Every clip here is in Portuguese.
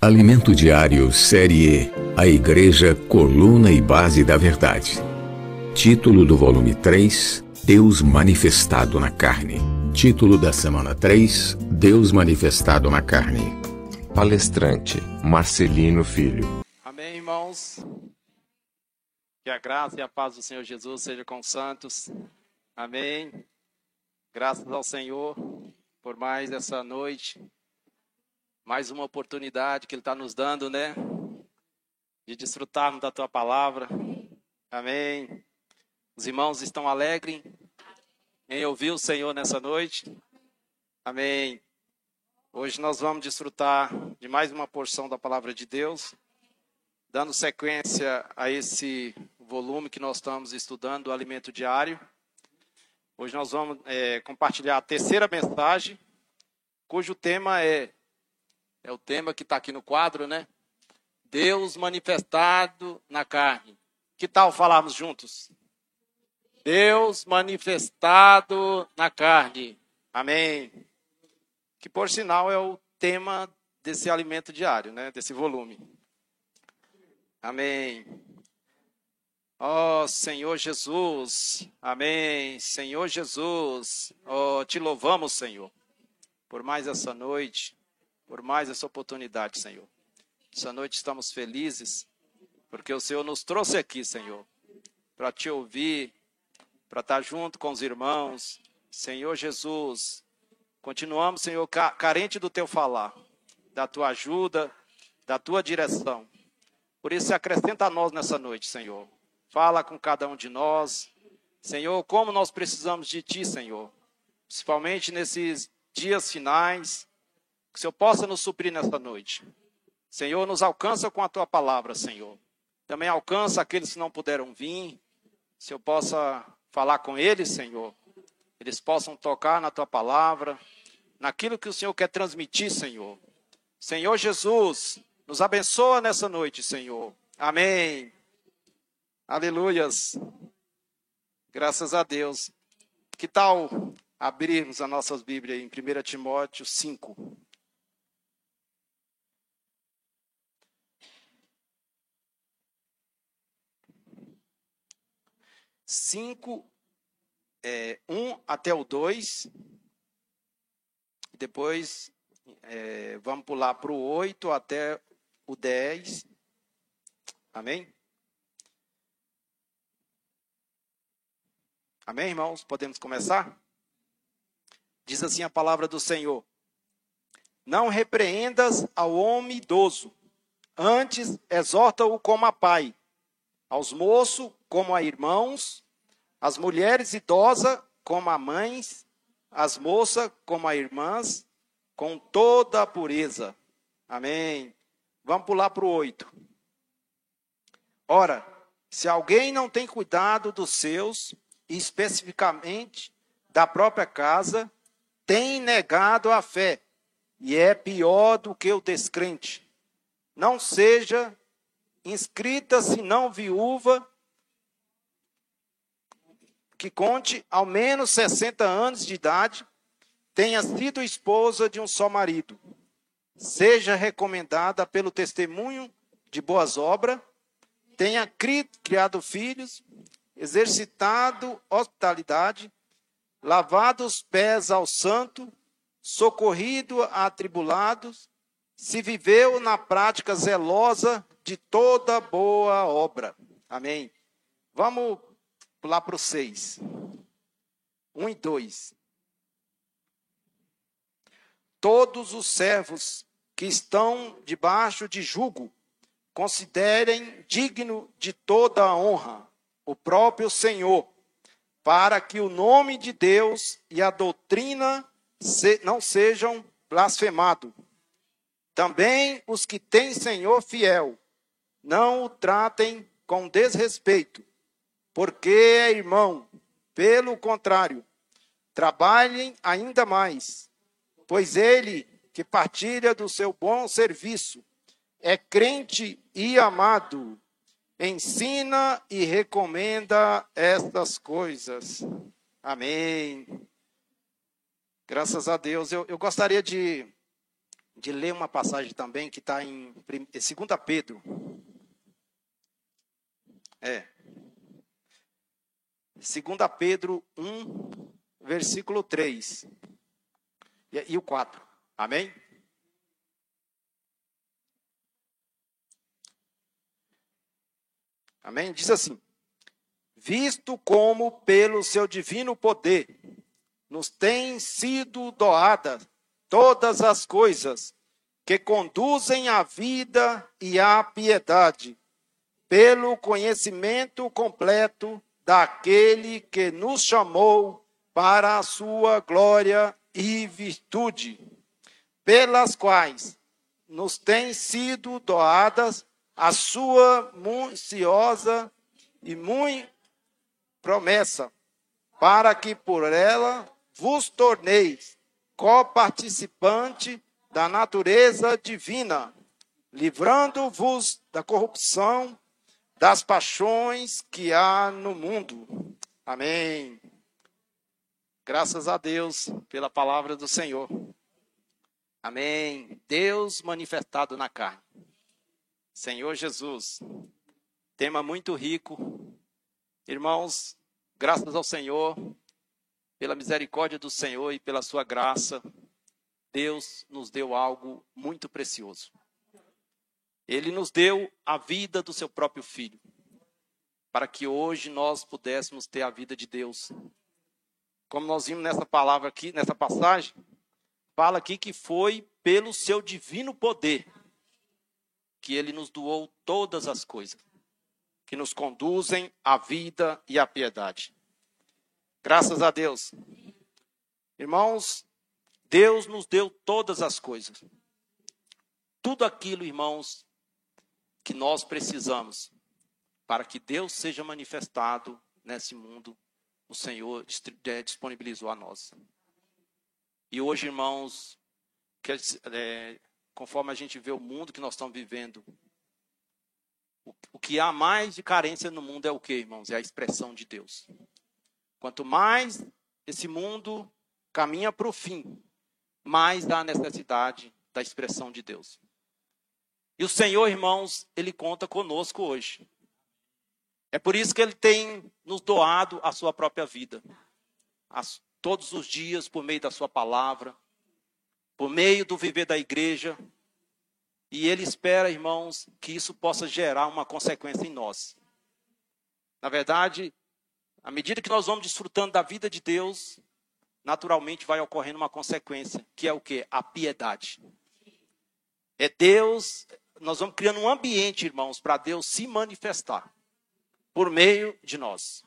Alimento Diário Série E A Igreja, Coluna e Base da Verdade. Título do volume 3 Deus Manifestado na Carne. Título da semana 3 Deus Manifestado na Carne. Palestrante Marcelino Filho. Amém, irmãos. Que a graça e a paz do Senhor Jesus seja com os santos. Amém. Graças ao Senhor por mais essa noite mais uma oportunidade que Ele está nos dando, né? De desfrutarmos da Tua palavra. Amém. Os irmãos estão alegres em ouvir o Senhor nessa noite. Amém. Hoje nós vamos desfrutar de mais uma porção da palavra de Deus, dando sequência a esse volume que nós estamos estudando, o alimento diário. Hoje nós vamos é, compartilhar a terceira mensagem, cujo tema é é o tema que está aqui no quadro, né? Deus manifestado na carne. Que tal falarmos juntos? Deus manifestado na carne. Amém. Que por sinal é o tema desse alimento diário, né? Desse volume. Amém. Ó oh, Senhor Jesus, amém. Senhor Jesus, oh, te louvamos, Senhor, por mais essa noite por mais essa oportunidade, Senhor. Essa noite estamos felizes, porque o Senhor nos trouxe aqui, Senhor, para te ouvir, para estar junto com os irmãos. Senhor Jesus, continuamos, Senhor, carente do teu falar, da tua ajuda, da tua direção. Por isso, acrescenta a nós nessa noite, Senhor. Fala com cada um de nós. Senhor, como nós precisamos de ti, Senhor. Principalmente nesses dias finais, que o Senhor possa nos suprir nesta noite. Senhor, nos alcança com a tua palavra, Senhor. Também alcança aqueles que não puderam vir. O Senhor possa falar com eles, Senhor. Eles possam tocar na tua palavra, naquilo que o Senhor quer transmitir, Senhor. Senhor Jesus, nos abençoa nessa noite, Senhor. Amém. Aleluias. Graças a Deus. Que tal abrirmos as nossas Bíblias em 1 Timóteo 5? 5, é, 1 até o 2. Depois é, vamos pular para o 8 até o 10. Amém? Amém, irmãos? Podemos começar? Diz assim a palavra do Senhor: Não repreendas ao homem idoso, antes exorta-o como a pai, aos moços como a irmãos, as mulheres idosas como a mães, as moças como a irmãs, com toda a pureza. Amém. Vamos pular para o 8. Ora, se alguém não tem cuidado dos seus, especificamente da própria casa, tem negado a fé e é pior do que o descrente. Não seja inscrita, senão viúva, que conte ao menos 60 anos de idade, tenha sido esposa de um só marido, seja recomendada pelo testemunho de boas obras, tenha criado filhos, exercitado hospitalidade, lavado os pés ao santo, socorrido a atribulados, se viveu na prática zelosa de toda boa obra. Amém. Vamos pular para o 6. 1 e 2. Todos os servos que estão debaixo de jugo considerem digno de toda a honra o próprio Senhor, para que o nome de Deus e a doutrina não sejam blasfemados. Também os que têm Senhor fiel, não o tratem com desrespeito, porque é irmão. Pelo contrário, trabalhem ainda mais, pois ele que partilha do seu bom serviço é crente e amado, ensina e recomenda estas coisas. Amém. Graças a Deus. Eu, eu gostaria de de ler uma passagem também que está em 2 Pedro. É. 2 Pedro 1, versículo 3. E, e o 4. Amém? Amém? Diz assim: Visto como pelo seu divino poder nos têm sido doadas todas as coisas que conduzem à vida e à piedade, pelo conhecimento completo daquele que nos chamou para a sua glória e virtude, pelas quais nos têm sido doadas a sua muciosa e muito promessa, para que por ela vos torneis coparticipante da natureza divina, livrando-vos da corrupção das paixões que há no mundo. Amém. Graças a Deus pela palavra do Senhor. Amém. Deus manifestado na carne. Senhor Jesus. Tema muito rico. Irmãos, graças ao Senhor, pela misericórdia do Senhor e pela sua graça, Deus nos deu algo muito precioso. Ele nos deu a vida do seu próprio filho, para que hoje nós pudéssemos ter a vida de Deus. Como nós vimos nessa palavra aqui, nessa passagem, fala aqui que foi pelo seu divino poder que ele nos doou todas as coisas que nos conduzem à vida e à piedade. Graças a Deus. Irmãos, Deus nos deu todas as coisas. Tudo aquilo, irmãos, que nós precisamos para que Deus seja manifestado nesse mundo, o Senhor é, disponibilizou a nós. E hoje, irmãos, que, é, conforme a gente vê o mundo que nós estamos vivendo, o, o que há mais de carência no mundo é o que, irmãos? É a expressão de Deus. Quanto mais esse mundo caminha para o fim, mais há necessidade da expressão de Deus. E o Senhor, irmãos, ele conta conosco hoje. É por isso que ele tem nos doado a sua própria vida. As, todos os dias, por meio da sua palavra, por meio do viver da igreja. E ele espera, irmãos, que isso possa gerar uma consequência em nós. Na verdade, à medida que nós vamos desfrutando da vida de Deus, naturalmente vai ocorrendo uma consequência, que é o que? A piedade. É Deus, nós vamos criando um ambiente, irmãos, para Deus se manifestar por meio de nós.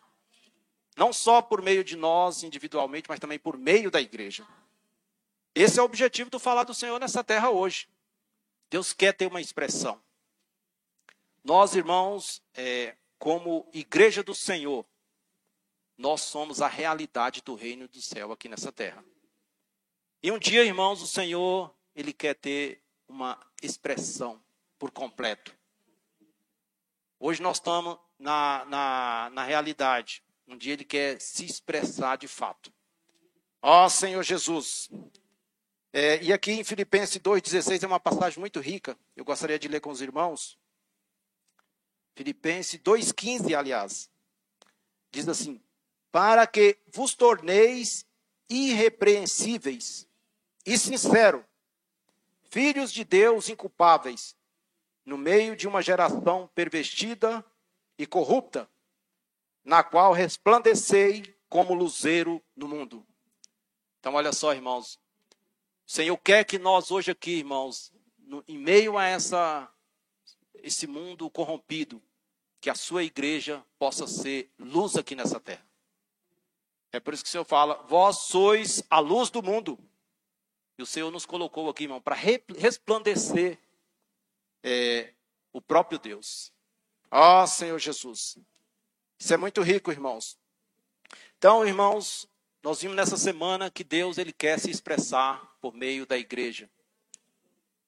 Não só por meio de nós individualmente, mas também por meio da igreja. Esse é o objetivo do falar do Senhor nessa terra hoje. Deus quer ter uma expressão. Nós, irmãos, é, como igreja do Senhor, nós somos a realidade do reino do céu aqui nessa terra. E um dia, irmãos, o Senhor, ele quer ter uma expressão por completo. Hoje nós estamos na, na, na realidade. Um dia ele quer se expressar de fato. Ó Senhor Jesus. É, e aqui em Filipenses 2,16 é uma passagem muito rica. Eu gostaria de ler com os irmãos. Filipenses 2,15, aliás. Diz assim: para que vos torneis irrepreensíveis e sinceros, filhos de Deus inculpáveis, no meio de uma geração pervertida e corrupta, na qual resplandecei como luzeiro no mundo. Então, olha só, irmãos. O Senhor quer que nós hoje aqui, irmãos, no, em meio a essa, esse mundo corrompido, que a sua igreja possa ser luz aqui nessa terra. É por isso que o Senhor fala: vós sois a luz do mundo. E o Senhor nos colocou aqui, irmão, para resplandecer é, o próprio Deus. Ó oh, Senhor Jesus. Isso é muito rico, irmãos. Então, irmãos, nós vimos nessa semana que Deus ele quer se expressar por meio da igreja.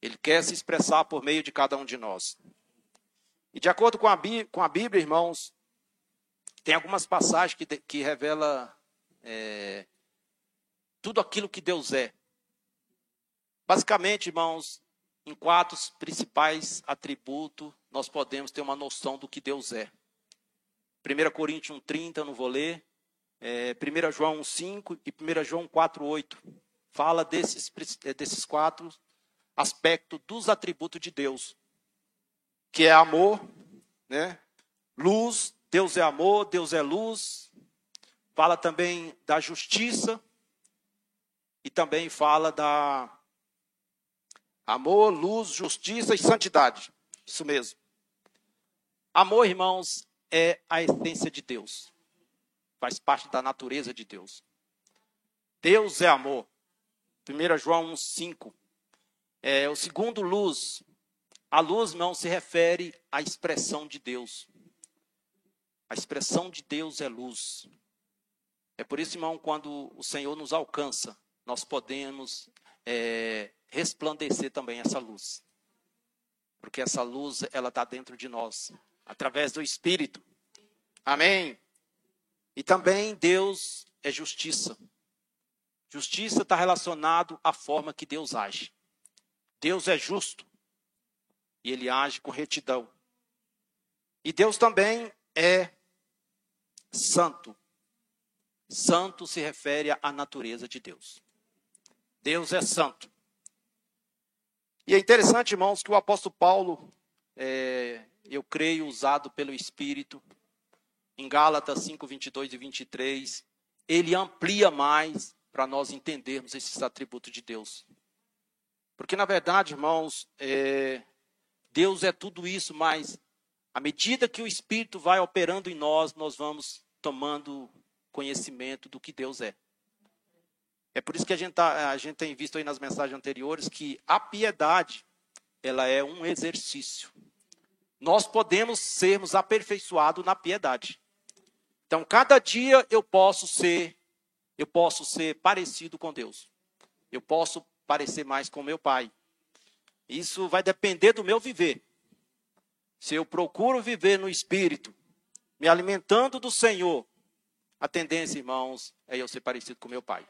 Ele quer se expressar por meio de cada um de nós. E de acordo com a, com a Bíblia, irmãos, tem algumas passagens que, que revela é, tudo aquilo que Deus é. Basicamente, irmãos, em quatro principais atributos, nós podemos ter uma noção do que Deus é. 1 Coríntios 1,30, não vou ler. É, 1 João 1,5 e 1 João 4,8. Fala desses, é, desses quatro aspectos dos atributos de Deus. Que é amor, né? luz, Deus é amor, Deus é luz. Fala também da justiça. E também fala da Amor, luz, justiça e santidade. Isso mesmo. Amor, irmãos, é a essência de Deus. Faz parte da natureza de Deus. Deus é amor. 1 João 1,5. É, o segundo, luz. A luz, não se refere à expressão de Deus. A expressão de Deus é luz. É por isso, irmão, quando o Senhor nos alcança, nós podemos é, resplandecer também essa luz. Porque essa luz, ela está dentro de nós, através do Espírito. Amém? E também Deus é justiça. Justiça está relacionado à forma que Deus age. Deus é justo. E ele age com retidão. E Deus também é santo. Santo se refere à natureza de Deus. Deus é santo. E é interessante, irmãos, que o apóstolo Paulo, é, eu creio, usado pelo Espírito, em Gálatas 5, 22 e 23, ele amplia mais para nós entendermos esses atributos de Deus. Porque, na verdade, irmãos, é, Deus é tudo isso, mas à medida que o Espírito vai operando em nós, nós vamos tomando conhecimento do que Deus é. É por isso que a gente, tá, a gente tem visto aí nas mensagens anteriores que a piedade, ela é um exercício. Nós podemos sermos aperfeiçoados na piedade. Então, cada dia eu posso ser, eu posso ser parecido com Deus. Eu posso parecer mais com meu pai. Isso vai depender do meu viver. Se eu procuro viver no espírito, me alimentando do Senhor, a tendência, irmãos, é eu ser parecido com meu pai.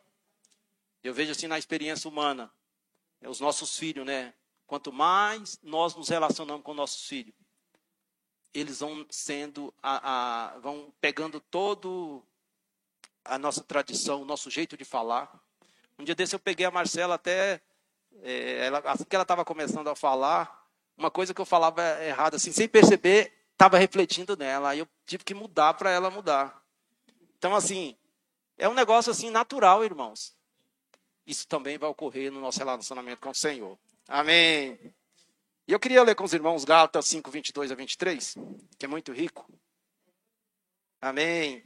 Eu vejo assim na experiência humana, é os nossos filhos, né? Quanto mais nós nos relacionamos com nossos filhos, eles vão sendo, a, a, vão pegando todo a nossa tradição, o nosso jeito de falar. Um dia desse eu peguei a Marcela até, é, ela, assim que ela estava começando a falar, uma coisa que eu falava errado, assim, sem perceber, estava refletindo nela. Aí eu tive que mudar para ela mudar. Então, assim, é um negócio assim natural, irmãos isso também vai ocorrer no nosso relacionamento com o Senhor. Amém. E eu queria ler com os irmãos Gálatas 5, 22 a 23, que é muito rico. Amém.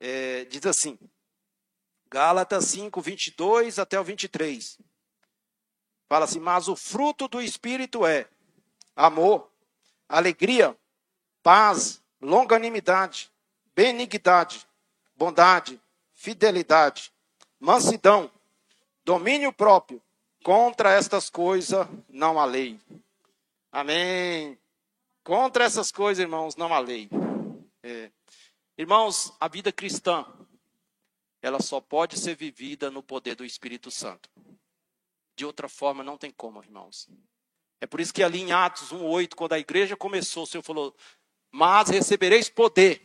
É, diz assim, Gálatas 5, 22 até o 23. Fala assim: Mas o fruto do Espírito é amor, alegria, paz, longanimidade, benignidade, bondade, fidelidade, mansidão, domínio próprio. Contra estas coisas não há lei. Amém. Contra essas coisas, irmãos, não há lei. É. Irmãos, a vida cristã, ela só pode ser vivida no poder do Espírito Santo. De outra forma, não tem como, irmãos. É por isso que ali em Atos 1,8, quando a igreja começou, o Senhor falou: Mas recebereis poder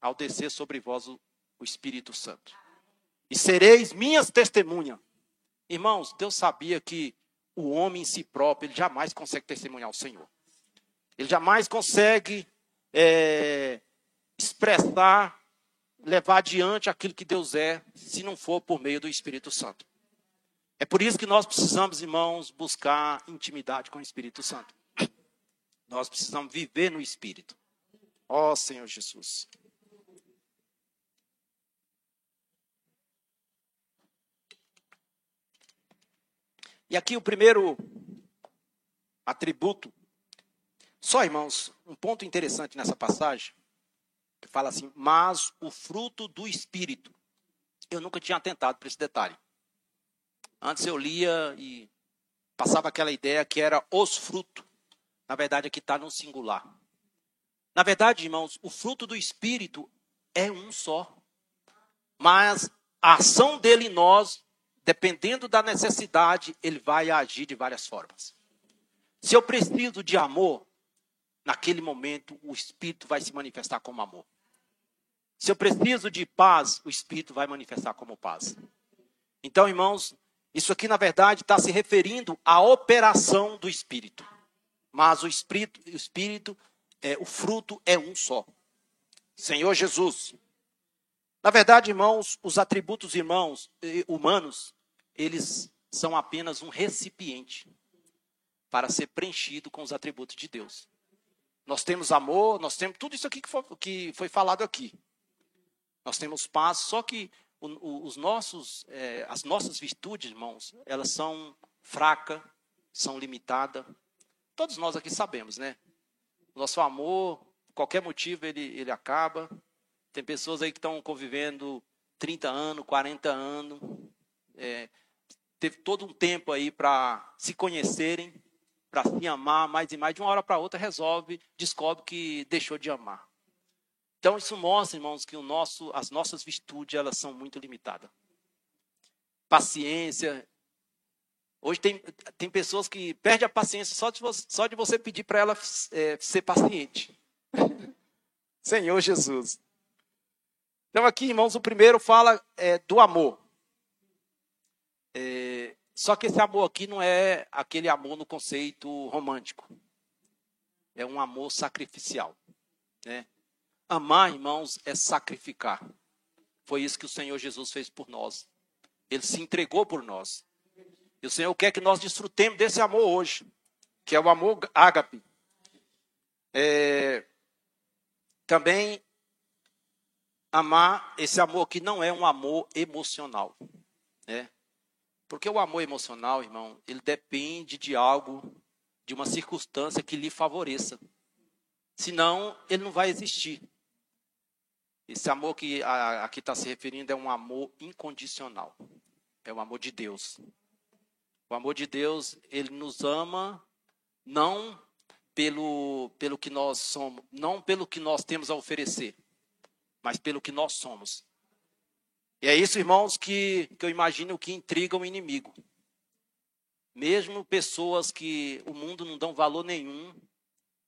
ao descer sobre vós o o Espírito Santo. E sereis minhas testemunhas. Irmãos, Deus sabia que o homem em si próprio, ele jamais consegue testemunhar o Senhor. Ele jamais consegue é, expressar, levar adiante aquilo que Deus é, se não for por meio do Espírito Santo. É por isso que nós precisamos, irmãos, buscar intimidade com o Espírito Santo. Nós precisamos viver no Espírito. Ó oh, Senhor Jesus. E aqui o primeiro atributo. Só, irmãos, um ponto interessante nessa passagem, que fala assim: mas o fruto do Espírito. Eu nunca tinha atentado para esse detalhe. Antes eu lia e passava aquela ideia que era os frutos. Na verdade, aqui está no singular. Na verdade, irmãos, o fruto do Espírito é um só. Mas a ação dele em nós dependendo da necessidade, ele vai agir de várias formas. Se eu preciso de amor, naquele momento o Espírito vai se manifestar como amor. Se eu preciso de paz, o Espírito vai manifestar como paz. Então, irmãos, isso aqui na verdade está se referindo à operação do Espírito. Mas o Espírito, o Espírito, é, o fruto é um só. Senhor Jesus. Na verdade, irmãos, os atributos irmãos humanos, eles são apenas um recipiente para ser preenchido com os atributos de Deus. Nós temos amor, nós temos tudo isso aqui que foi, que foi falado aqui. Nós temos paz, só que os nossos, é, as nossas virtudes, irmãos, elas são fracas, são limitadas. Todos nós aqui sabemos, né? Nosso amor, qualquer motivo, ele, ele acaba. Tem pessoas aí que estão convivendo 30 anos, 40 anos. É, teve todo um tempo aí para se conhecerem, para se amar mais e mais. De uma hora para outra resolve, descobre que deixou de amar. Então isso mostra, irmãos, que o nosso, as nossas virtudes elas são muito limitadas. Paciência. Hoje tem, tem pessoas que perdem a paciência só de você, só de você pedir para ela é, ser paciente. Senhor Jesus. Então aqui, irmãos, o primeiro fala é, do amor. É, só que esse amor aqui não é aquele amor no conceito romântico. É um amor sacrificial. Né? Amar, irmãos, é sacrificar. Foi isso que o Senhor Jesus fez por nós. Ele se entregou por nós. E o Senhor quer que nós desfrutemos desse amor hoje, que é o amor ágape. É, também amar, esse amor que não é um amor emocional. Né? Porque o amor emocional, irmão, ele depende de algo, de uma circunstância que lhe favoreça. Senão, ele não vai existir. Esse amor que aqui está se referindo é um amor incondicional. É o amor de Deus. O amor de Deus, ele nos ama não pelo, pelo que nós somos, não pelo que nós temos a oferecer, mas pelo que nós somos. E é isso, irmãos, que, que eu imagino que intriga o inimigo. Mesmo pessoas que o mundo não dão valor nenhum,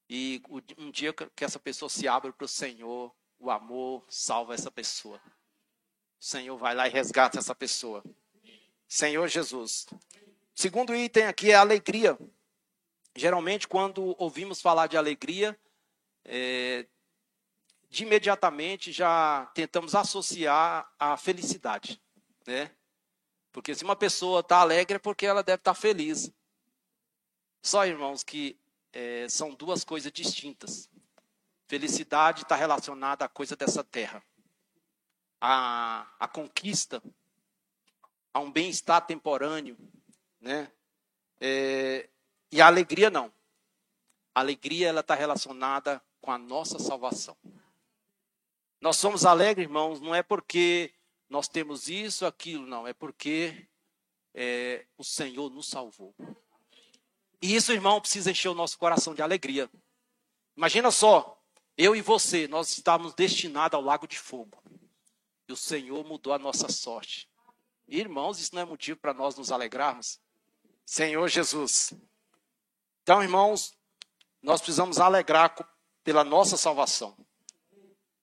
e um dia que essa pessoa se abre para o Senhor, o amor salva essa pessoa. O Senhor vai lá e resgata essa pessoa. Senhor Jesus. Segundo item aqui é alegria. Geralmente, quando ouvimos falar de alegria, é, de imediatamente já tentamos associar a felicidade, né? Porque se uma pessoa está alegre é porque ela deve estar tá feliz. Só, irmãos, que é, são duas coisas distintas. Felicidade está relacionada à coisa dessa terra. A conquista, a um bem-estar temporâneo, né? É, e a alegria não. A alegria ela está relacionada com a nossa salvação. Nós somos alegres, irmãos, não é porque nós temos isso, aquilo, não. É porque é, o Senhor nos salvou. E isso, irmão, precisa encher o nosso coração de alegria. Imagina só, eu e você, nós estávamos destinados ao lago de fogo. E o Senhor mudou a nossa sorte. Irmãos, isso não é motivo para nós nos alegrarmos? Senhor Jesus. Então, irmãos, nós precisamos alegrar pela nossa salvação.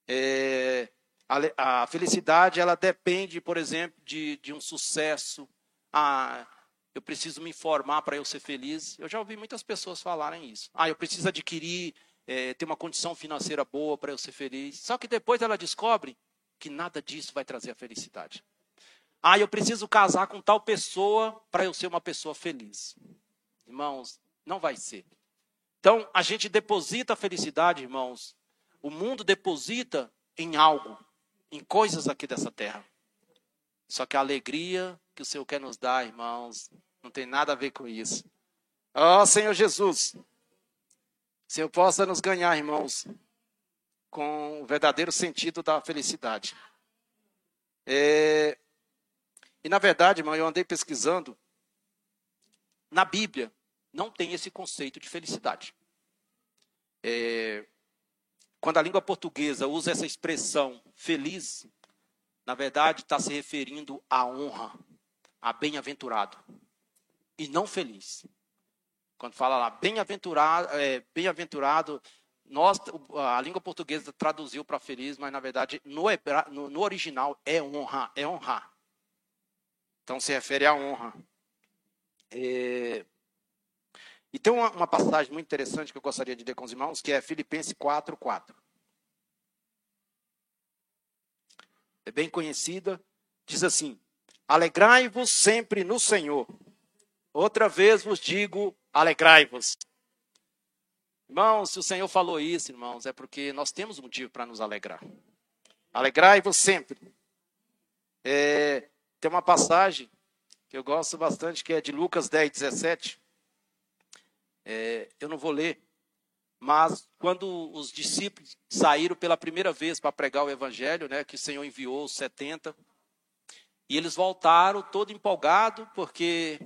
É, a, a, felicidade, ela depende, por exemplo, de, de um sucesso. Ah, eu preciso me informar para eu ser feliz. Eu já ouvi muitas pessoas falarem isso. Ah, eu preciso adquirir é, ter uma condição financeira boa para eu ser feliz. Só que depois ela descobre que nada disso vai trazer a felicidade. Ah, eu preciso casar com tal pessoa para eu ser uma pessoa feliz. Irmãos, não vai ser. Então, a gente deposita a felicidade, irmãos. O mundo deposita em algo, em coisas aqui dessa terra. Só que a alegria que o Senhor quer nos dar, irmãos, não tem nada a ver com isso. Ó oh, Senhor Jesus, Senhor possa nos ganhar, irmãos, com o verdadeiro sentido da felicidade. É... E na verdade, irmão, eu andei pesquisando. Na Bíblia, não tem esse conceito de felicidade. É... Quando a língua portuguesa usa essa expressão feliz, na verdade está se referindo à honra, a bem-aventurado e não feliz. Quando fala lá, bem-aventurado, é, bem-aventurado, nós, a língua portuguesa traduziu para feliz, mas na verdade no, no, no, original é honra, é honrar. Então se refere à honra. É, e tem uma, uma, passagem muito interessante que eu gostaria de ler com os irmãos, que é Filipenses 4, 4. É bem conhecida, diz assim: Alegrai-vos sempre no Senhor. Outra vez vos digo, alegrai-vos. Irmãos, se o Senhor falou isso, irmãos, é porque nós temos motivo para nos alegrar. Alegrai-vos sempre. É, tem uma passagem que eu gosto bastante, que é de Lucas 10, 17. É, eu não vou ler, mas quando os discípulos saíram pela primeira vez para pregar o evangelho, né, que o Senhor enviou os 70, e eles voltaram todo empolgado porque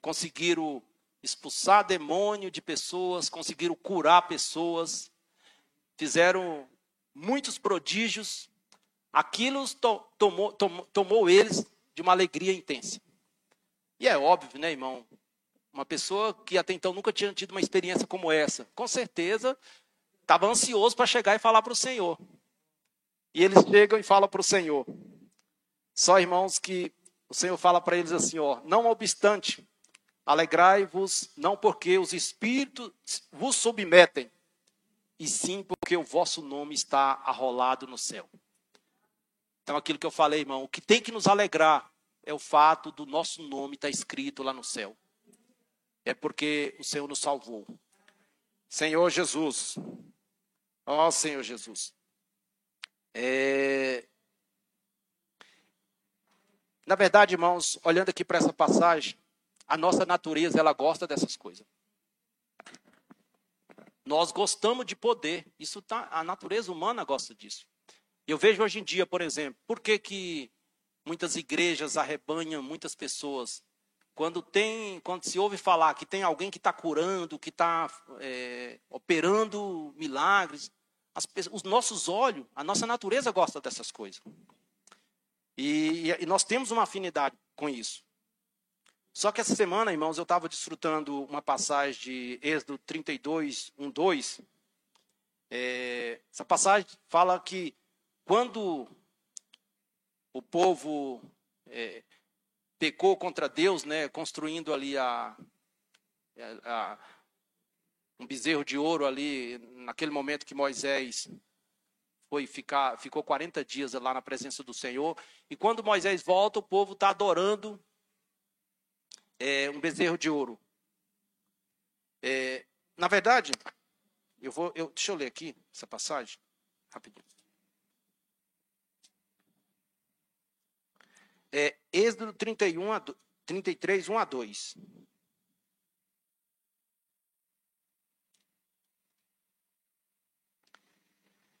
conseguiram expulsar demônio de pessoas, conseguiram curar pessoas, fizeram muitos prodígios. Aquilo to tomou, tomou, tomou eles de uma alegria intensa. E é óbvio, né, irmão? Uma pessoa que até então nunca tinha tido uma experiência como essa, com certeza estava ansioso para chegar e falar para o Senhor. E eles chegam e falam para o Senhor. Só, irmãos, que o Senhor fala para eles assim: ó, não obstante, Alegrai-vos, não porque os espíritos vos submetem, e sim porque o vosso nome está arrolado no céu. Então, aquilo que eu falei, irmão, o que tem que nos alegrar é o fato do nosso nome estar escrito lá no céu. É porque o Senhor nos salvou. Senhor Jesus. Ó Senhor Jesus. É... Na verdade, irmãos, olhando aqui para essa passagem, a nossa natureza, ela gosta dessas coisas. Nós gostamos de poder. Isso tá, a natureza humana gosta disso. Eu vejo hoje em dia, por exemplo, por que, que muitas igrejas arrebanham muitas pessoas? Quando tem, quando se ouve falar que tem alguém que está curando, que está é, operando milagres, as, os nossos olhos, a nossa natureza gosta dessas coisas. E, e nós temos uma afinidade com isso. Só que essa semana, irmãos, eu estava desfrutando uma passagem de Êxodo 32, 1, 2. É, essa passagem fala que quando o povo é, pecou contra Deus, né, construindo ali a, a, um bezerro de ouro ali, naquele momento que Moisés foi ficar, ficou 40 dias lá na presença do Senhor. E quando Moisés volta, o povo está adorando é, um bezerro de ouro. É, na verdade, eu vou, eu, deixa eu ler aqui essa passagem, rapidinho. É, Êxodo 31 a, 33, 1 a 2.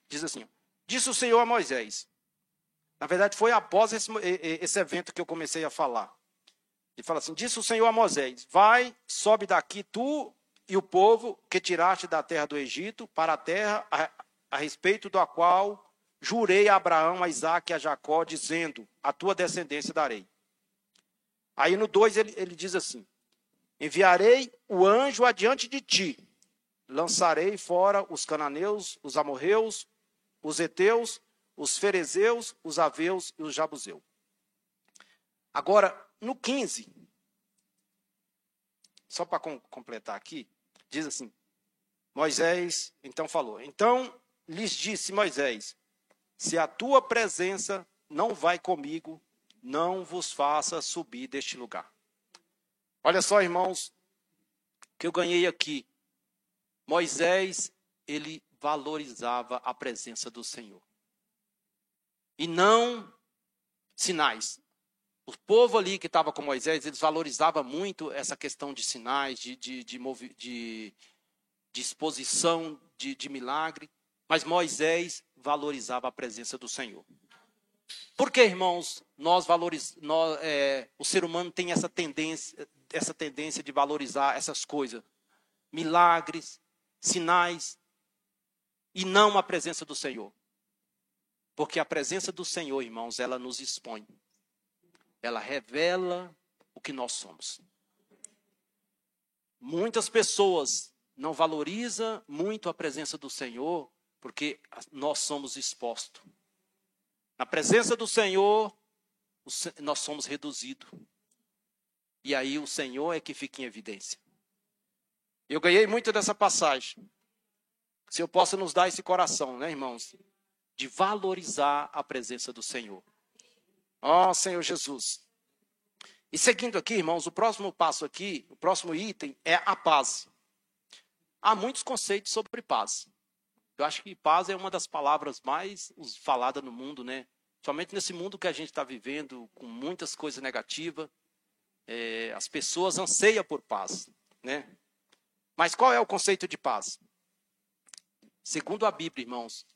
Diz assim: Disse o Senhor a Moisés. Na verdade, foi após esse, esse evento que eu comecei a falar. Ele fala assim: Disse o Senhor a Moisés: Vai, sobe daqui tu e o povo que tiraste da terra do Egito para a terra a, a respeito da qual jurei a Abraão, a Isaac e a Jacó, dizendo: A tua descendência darei. Aí no 2 ele, ele diz assim: Enviarei o anjo adiante de ti, lançarei fora os cananeus, os amorreus, os heteus, os ferezeus, os aveus e os jabuseus. Agora, no 15, só para completar aqui, diz assim: Moisés então falou: Então lhes disse Moisés: Se a tua presença não vai comigo, não vos faça subir deste lugar. Olha só, irmãos, que eu ganhei aqui. Moisés, ele valorizava a presença do Senhor. E não sinais. O povo ali que estava com Moisés, eles valorizavam muito essa questão de sinais, de, de, de, de, de exposição, de, de milagre. Mas Moisés valorizava a presença do Senhor. Por que, irmãos, nós valoriz... nós, é, o ser humano tem essa tendência, essa tendência de valorizar essas coisas? Milagres, sinais, e não a presença do Senhor. Porque a presença do Senhor, irmãos, ela nos expõe ela revela que nós somos. Muitas pessoas não valorizam muito a presença do Senhor porque nós somos expostos. Na presença do Senhor, nós somos reduzidos. E aí o Senhor é que fica em evidência. Eu ganhei muito dessa passagem. Se eu posso nos dar esse coração, né, irmãos? De valorizar a presença do Senhor. Ó oh, Senhor Jesus. E seguindo aqui, irmãos, o próximo passo aqui, o próximo item é a paz. Há muitos conceitos sobre paz. Eu acho que paz é uma das palavras mais faladas no mundo, né? Somente nesse mundo que a gente está vivendo, com muitas coisas negativas, é, as pessoas anseiam por paz, né? Mas qual é o conceito de paz? Segundo a Bíblia, irmãos,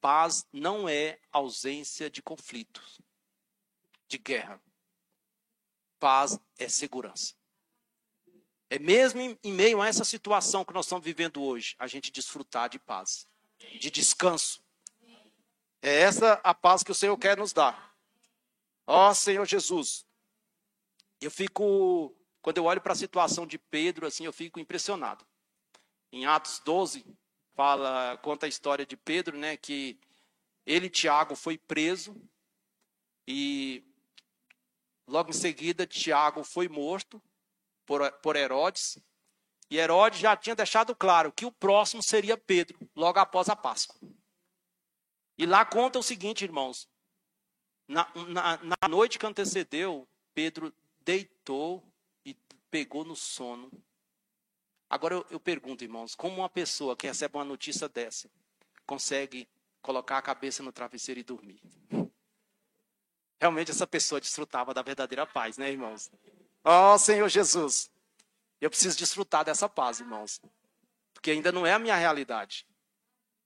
paz não é ausência de conflitos, de guerra. Paz é segurança. É mesmo em meio a essa situação que nós estamos vivendo hoje, a gente desfrutar de paz, de descanso. É essa a paz que o Senhor quer nos dar. Ó Senhor Jesus, eu fico, quando eu olho para a situação de Pedro, assim, eu fico impressionado. Em Atos 12, fala, conta a história de Pedro, né, que ele, Tiago, foi preso e logo em seguida Tiago foi morto por, por Herodes. E Herodes já tinha deixado claro que o próximo seria Pedro, logo após a Páscoa. E lá conta o seguinte, irmãos: na, na, na noite que antecedeu, Pedro deitou e pegou no sono. Agora eu, eu pergunto, irmãos, como uma pessoa que recebe uma notícia dessa consegue colocar a cabeça no travesseiro e dormir? Realmente essa pessoa desfrutava da verdadeira paz, né, irmãos? Ó oh, Senhor Jesus, eu preciso desfrutar dessa paz, irmãos, porque ainda não é a minha realidade.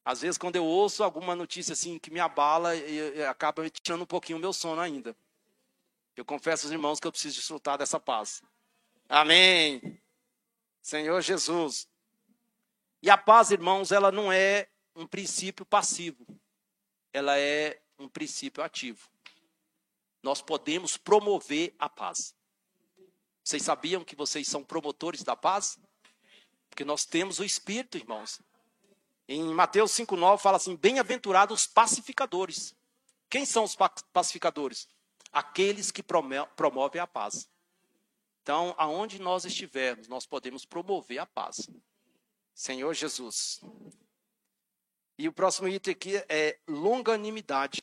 Às vezes, quando eu ouço alguma notícia assim que me abala, eu, acaba tirando um pouquinho o meu sono ainda. Eu confesso aos irmãos que eu preciso desfrutar dessa paz. Amém. Senhor Jesus. E a paz, irmãos, ela não é um princípio passivo. Ela é um princípio ativo. Nós podemos promover a paz. Vocês sabiam que vocês são promotores da paz? Porque nós temos o Espírito, irmãos. Em Mateus 5,9 fala assim: Bem-aventurados os pacificadores. Quem são os pacificadores? Aqueles que promovem a paz. Então, aonde nós estivermos, nós podemos promover a paz. Senhor Jesus. E o próximo item aqui é longanimidade.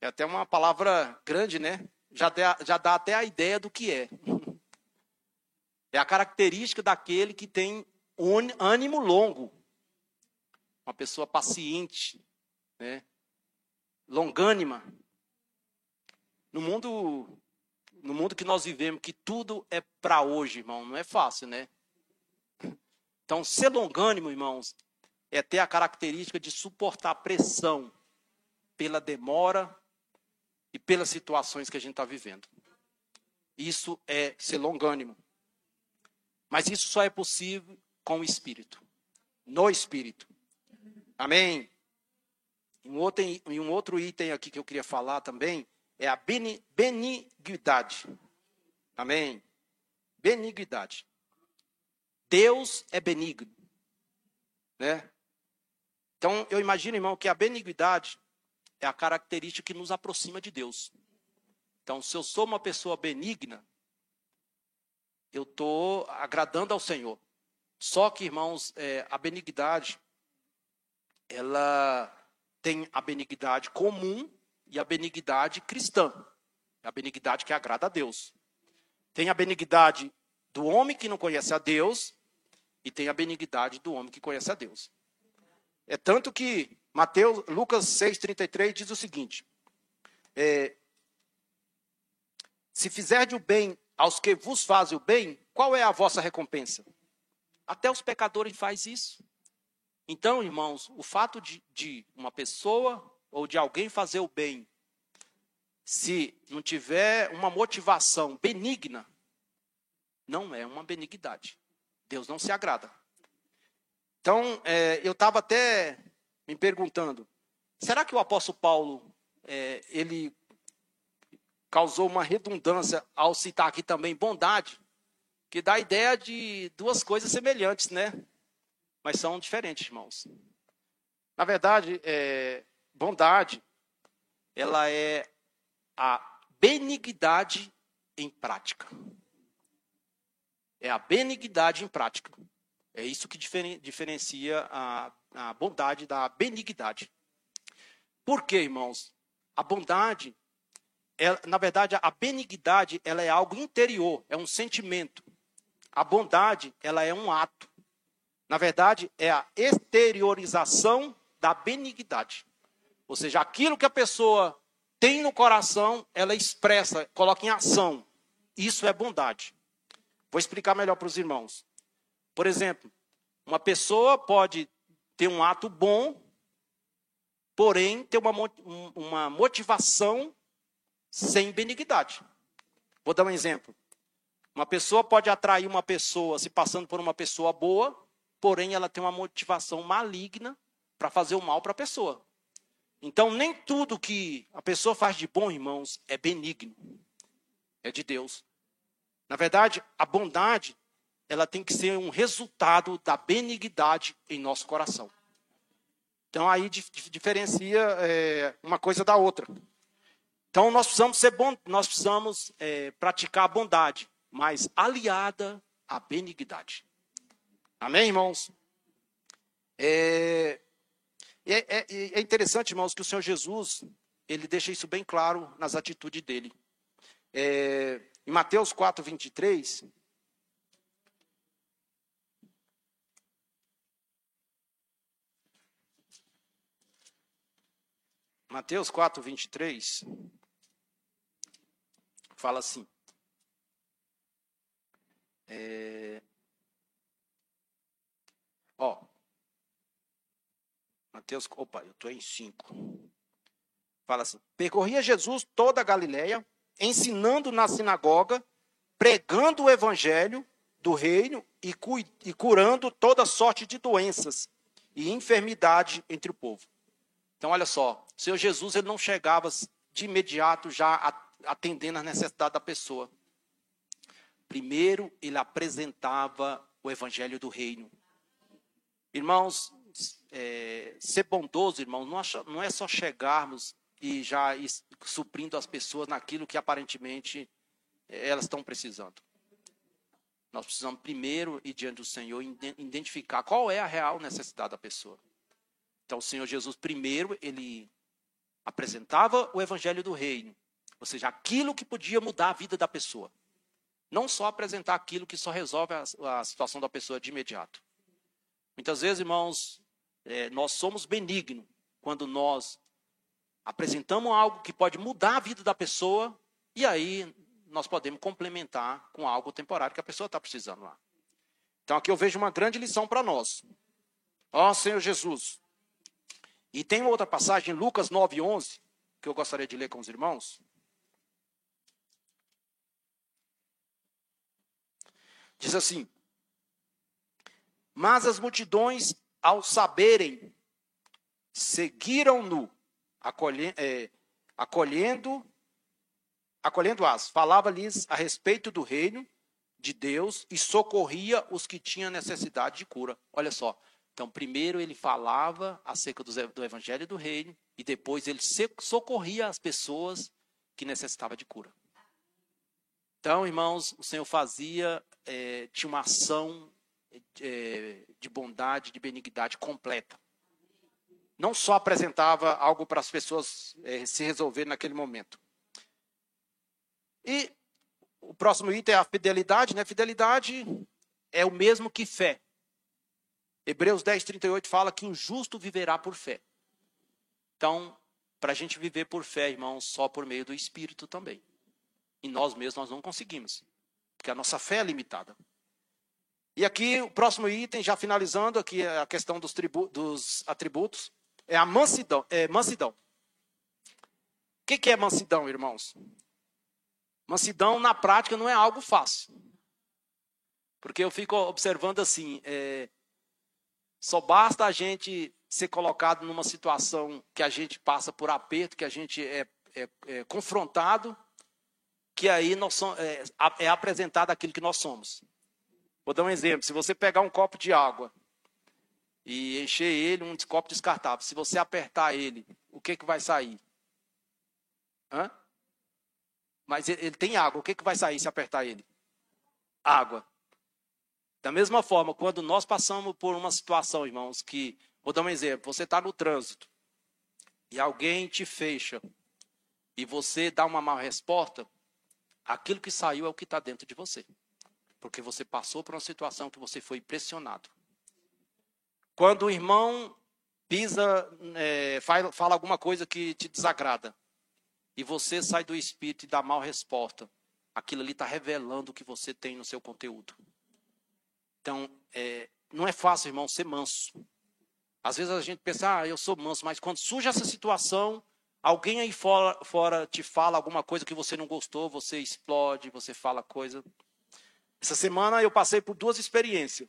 É até uma palavra grande, né? Já dá, já dá até a ideia do que é. É a característica daquele que tem ânimo longo. Uma pessoa paciente, né? longânima. No mundo no mundo que nós vivemos, que tudo é para hoje, irmão, não é fácil, né? Então, ser longânimo, irmãos, é ter a característica de suportar pressão pela demora e pelas situações que a gente está vivendo. Isso é ser longânimo. Mas isso só é possível com o Espírito, no Espírito. Amém? Um outro, um outro item aqui que eu queria falar também é a benignidade. Amém? Benignidade. Deus é benigno. Né? Então, eu imagino, irmão, que a benignidade é a característica que nos aproxima de Deus. Então, se eu sou uma pessoa benigna, eu estou agradando ao Senhor. Só que, irmãos, é, a benignidade, ela tem a benignidade comum e a benignidade cristã. A benignidade que agrada a Deus. Tem a benignidade do homem que não conhece a Deus e tem a benignidade do homem que conhece a Deus. É tanto que Mateus, Lucas 6,33 diz o seguinte: é, Se fizerdes o bem aos que vos fazem o bem, qual é a vossa recompensa? Até os pecadores faz isso. Então, irmãos, o fato de, de uma pessoa ou de alguém fazer o bem, se não tiver uma motivação benigna, não é uma benignidade. Deus não se agrada. Então, é, eu estava até me perguntando, será que o apóstolo Paulo, é, ele causou uma redundância ao citar aqui também bondade, que dá a ideia de duas coisas semelhantes, né? Mas são diferentes, irmãos. Na verdade, é, bondade, ela é a benignidade em prática. É a benignidade em prática. É isso que diferencia a, a bondade da benignidade. Por quê, irmãos? A bondade, é, na verdade, a benignidade ela é algo interior, é um sentimento. A bondade, ela é um ato. Na verdade, é a exteriorização da benignidade. Ou seja, aquilo que a pessoa tem no coração, ela expressa, coloca em ação. Isso é bondade. Vou explicar melhor para os irmãos. Por exemplo, uma pessoa pode ter um ato bom, porém ter uma, uma motivação sem benignidade. Vou dar um exemplo. Uma pessoa pode atrair uma pessoa se passando por uma pessoa boa, porém ela tem uma motivação maligna para fazer o mal para a pessoa. Então, nem tudo que a pessoa faz de bom, irmãos, é benigno. É de Deus. Na verdade, a bondade, ela tem que ser um resultado da benignidade em nosso coração. Então, aí diferencia é, uma coisa da outra. Então, nós precisamos ser bom, nós precisamos é, praticar a bondade, mas aliada à benignidade. Amém, irmãos? É, é, é, é, interessante, irmãos, que o Senhor Jesus, ele deixa isso bem claro nas atitudes dele. É, em Mateus 4, 23, Mateus 4, 23, fala assim. É, ó, Mateus, opa, eu estou em 5. Fala assim: percorria Jesus toda a Galiléia, ensinando na sinagoga, pregando o evangelho do reino e, cu e curando toda sorte de doenças e enfermidade entre o povo. Então, olha só, o Senhor Jesus ele não chegava de imediato já atendendo às necessidades da pessoa. Primeiro, ele apresentava o evangelho do reino. Irmãos, é, ser bondoso, irmãos, não é só chegarmos e já ir suprindo as pessoas naquilo que aparentemente é, elas estão precisando. Nós precisamos primeiro ir diante do Senhor e identificar qual é a real necessidade da pessoa. Então, o Senhor Jesus, primeiro, ele apresentava o evangelho do reino, ou seja, aquilo que podia mudar a vida da pessoa. Não só apresentar aquilo que só resolve a, a situação da pessoa de imediato. Muitas vezes, irmãos, é, nós somos benignos quando nós apresentamos algo que pode mudar a vida da pessoa e aí nós podemos complementar com algo temporário que a pessoa está precisando lá. Então aqui eu vejo uma grande lição para nós. Ó Senhor Jesus. E tem uma outra passagem, Lucas 9, 11, que eu gostaria de ler com os irmãos. Diz assim: Mas as multidões ao saberem, seguiram-no, é, acolhendo, acolhendo-as. Falava-lhes a respeito do reino de Deus e socorria os que tinham necessidade de cura. Olha só. Então, primeiro ele falava acerca do evangelho do reino e depois ele socorria as pessoas que necessitavam de cura. Então, irmãos, o Senhor fazia, é, tinha uma ação é, de bondade, de benignidade completa. Não só apresentava algo para as pessoas é, se resolver naquele momento. E o próximo item é a fidelidade, né? Fidelidade é o mesmo que fé. Hebreus 10, 38 fala que o justo viverá por fé. Então, para a gente viver por fé, irmãos, só por meio do Espírito também. E nós mesmos nós não conseguimos, porque a nossa fé é limitada. E aqui, o próximo item, já finalizando aqui a questão dos, dos atributos, é a mansidão. É mansidão. O que, que é mansidão, irmãos? Mansidão, na prática, não é algo fácil. Porque eu fico observando assim, é, só basta a gente ser colocado numa situação que a gente passa por aperto, que a gente é, é, é confrontado, que aí nós somos, é, é apresentado aquilo que nós somos. Vou dar um exemplo. Se você pegar um copo de água e encher ele, um copo descartável, se você apertar ele, o que, que vai sair? Hã? Mas ele, tem água, o que, que vai sair se apertar ele? Água. Da mesma forma, quando nós passamos por uma situação, irmãos, que, vou dar um exemplo, você está no trânsito e alguém te fecha e você dá uma má resposta, aquilo que saiu é o que está dentro de você. Porque você passou por uma situação que você foi pressionado. Quando o irmão pisa, é, fala alguma coisa que te desagrada, e você sai do espírito e dá mal resposta, aquilo ali está revelando o que você tem no seu conteúdo. Então, é, não é fácil, irmão, ser manso. Às vezes a gente pensa, ah, eu sou manso, mas quando surge essa situação, alguém aí fora, fora te fala alguma coisa que você não gostou, você explode, você fala coisa. Essa semana eu passei por duas experiências.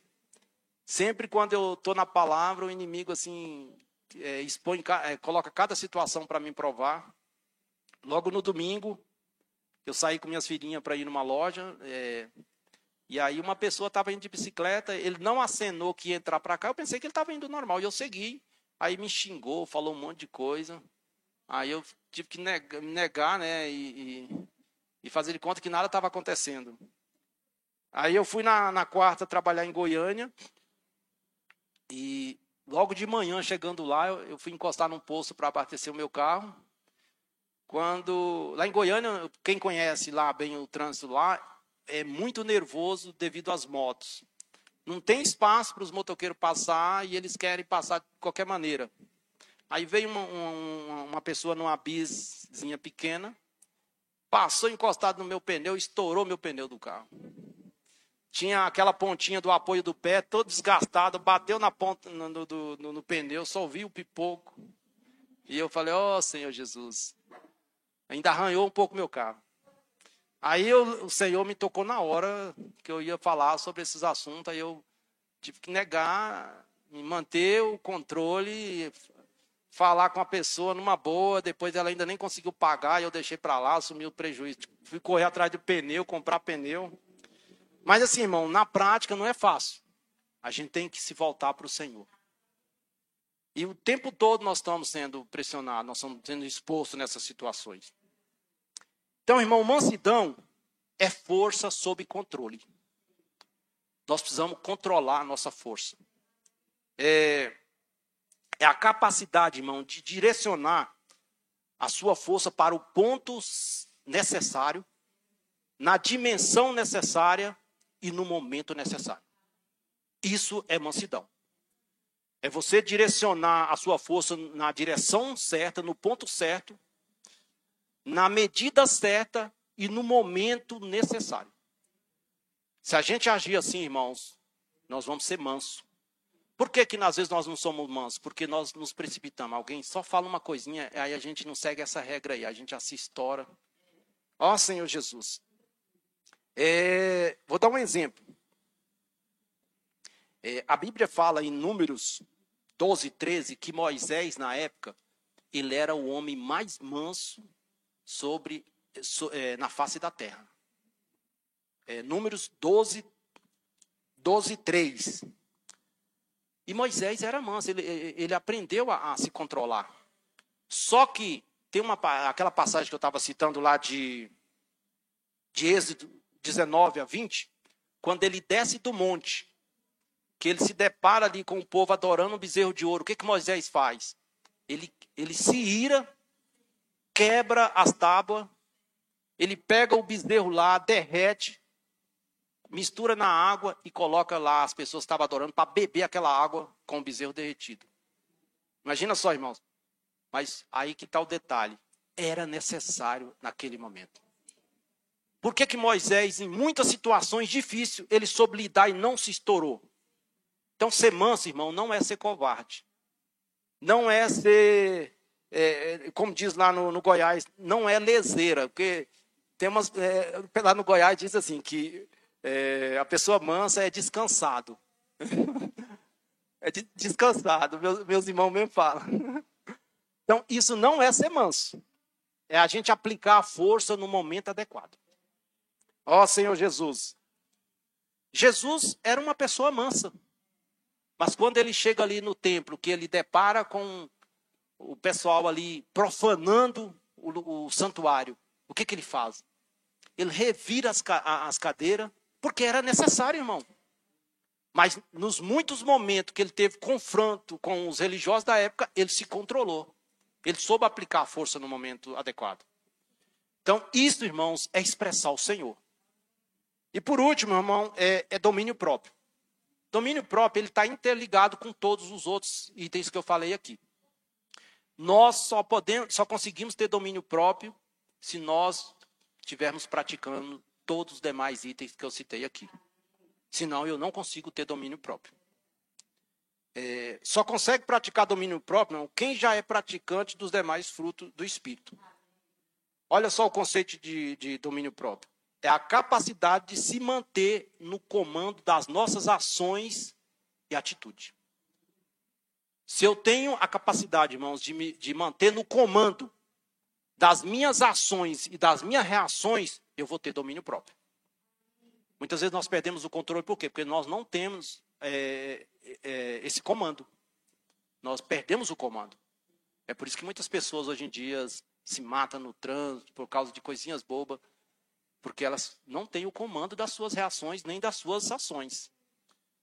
Sempre quando eu estou na palavra, o inimigo assim é, expõe, é, coloca cada situação para me provar. Logo no domingo, eu saí com minhas filhinhas para ir numa loja. É, e aí uma pessoa estava indo de bicicleta, ele não acenou que ia entrar para cá, eu pensei que ele estava indo normal, e eu segui. Aí me xingou, falou um monte de coisa. Aí eu tive que negar, negar né, e, e, e, fazer de conta que nada estava acontecendo. Aí eu fui na, na quarta trabalhar em Goiânia, e logo de manhã, chegando lá, eu, eu fui encostar num posto para abastecer o meu carro. Quando, lá em Goiânia, quem conhece lá bem o trânsito lá, é muito nervoso devido às motos. Não tem espaço para os motoqueiros passar e eles querem passar de qualquer maneira. Aí veio uma, uma, uma pessoa numa bizinha pequena, passou encostado no meu pneu, estourou meu pneu do carro. Tinha aquela pontinha do apoio do pé, todo desgastado, bateu na ponta no, no, no, no pneu, só vi o pipoco. E eu falei, ó oh, Senhor Jesus. Ainda arranhou um pouco meu carro. Aí eu, o Senhor me tocou na hora que eu ia falar sobre esses assuntos, aí eu tive que negar, me manter o controle, falar com a pessoa numa boa, depois ela ainda nem conseguiu pagar, e eu deixei para lá, assumi o prejuízo. Fui correr atrás de pneu, comprar pneu. Mas assim, irmão, na prática não é fácil. A gente tem que se voltar para o Senhor. E o tempo todo nós estamos sendo pressionados, nós estamos sendo expostos nessas situações. Então, irmão, mansidão é força sob controle. Nós precisamos controlar a nossa força. É, é a capacidade, irmão, de direcionar a sua força para o ponto necessário, na dimensão necessária e no momento necessário. Isso é mansidão. É você direcionar a sua força na direção certa, no ponto certo, na medida certa e no momento necessário. Se a gente agir assim, irmãos, nós vamos ser mansos. Por que, que às vezes nós não somos mansos? Porque nós nos precipitamos. Alguém só fala uma coisinha, aí a gente não segue essa regra aí, a gente já se estoura. Ó oh, Senhor Jesus. É, vou dar um exemplo. É, a Bíblia fala em Números 12, 13, que Moisés, na época, ele era o homem mais manso sobre so, é, na face da terra. É, números 12, 12, 3. E Moisés era manso, ele, ele aprendeu a, a se controlar. Só que tem uma, aquela passagem que eu estava citando lá de, de Êxodo 19 a 20, quando ele desce do monte, que ele se depara ali com o povo adorando um bezerro de ouro, o que, que Moisés faz? Ele, ele se ira quebra as tábuas, ele pega o bezerro lá, derrete, mistura na água e coloca lá. As pessoas estavam adorando para beber aquela água com o bezerro derretido. Imagina só, irmãos. Mas aí que está o detalhe. Era necessário naquele momento. Por que, que Moisés, em muitas situações difíceis, ele soube lidar e não se estourou? Então, ser manso, irmão, não é ser covarde. Não é ser é, é, como diz lá no, no, Goiás, não é leseira, porque tem umas, é, lá no Goiás diz assim que é, a pessoa mansa é descansado. é de, descansado, meus, meus irmãos mesmo falam. Então, isso não é ser manso. É a gente aplicar a força no momento adequado. Ó Senhor Jesus. Jesus era uma pessoa mansa. Mas quando ele chega ali no templo, que ele depara com o pessoal ali profanando o, o santuário, o que, que ele faz? Ele revira as, as cadeiras, porque era necessário, irmão. Mas nos muitos momentos que ele teve confronto com os religiosos da época, ele se controlou. Ele soube aplicar a força no momento adequado. Então, isso, irmãos, é expressar o Senhor. E por último, irmão, é, é domínio próprio. Domínio próprio, ele está interligado com todos os outros itens que eu falei aqui. Nós só podemos, só conseguimos ter domínio próprio se nós estivermos praticando todos os demais itens que eu citei aqui. Senão eu não consigo ter domínio próprio. É, só consegue praticar domínio próprio não, quem já é praticante dos demais frutos do Espírito. Olha só o conceito de, de domínio próprio é a capacidade de se manter no comando das nossas ações e atitude. Se eu tenho a capacidade, irmãos, de me de manter no comando das minhas ações e das minhas reações, eu vou ter domínio próprio. Muitas vezes nós perdemos o controle, por quê? Porque nós não temos é, é, esse comando. Nós perdemos o comando. É por isso que muitas pessoas hoje em dia se matam no trânsito por causa de coisinhas bobas porque elas não têm o comando das suas reações nem das suas ações.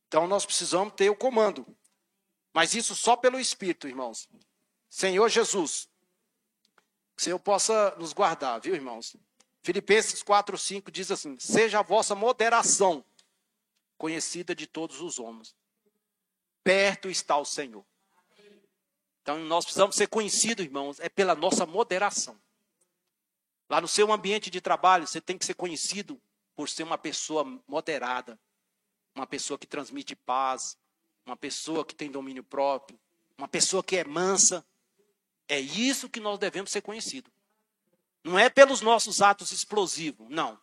Então nós precisamos ter o comando. Mas isso só pelo Espírito, irmãos. Senhor Jesus, que o Senhor possa nos guardar, viu, irmãos? Filipenses 4, 5 diz assim: Seja a vossa moderação conhecida de todos os homens. Perto está o Senhor. Então nós precisamos ser conhecidos, irmãos, é pela nossa moderação. Lá no seu ambiente de trabalho, você tem que ser conhecido por ser uma pessoa moderada, uma pessoa que transmite paz, uma pessoa que tem domínio próprio, uma pessoa que é mansa. É isso que nós devemos ser conhecidos. Não é pelos nossos atos explosivos, não.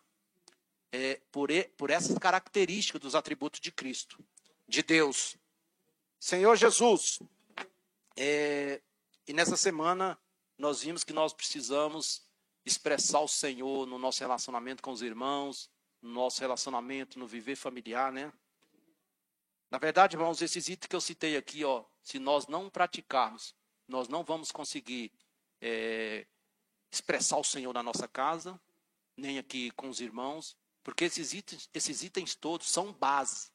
É por, por essas características dos atributos de Cristo, de Deus. Senhor Jesus, é, e nessa semana nós vimos que nós precisamos expressar o Senhor no nosso relacionamento com os irmãos, no nosso relacionamento no viver familiar, né? Na verdade, irmãos, esses itens que eu citei aqui, ó, se nós não praticarmos, nós não vamos conseguir é, expressar o Senhor na nossa casa, nem aqui com os irmãos, porque esses itens, esses itens todos são base,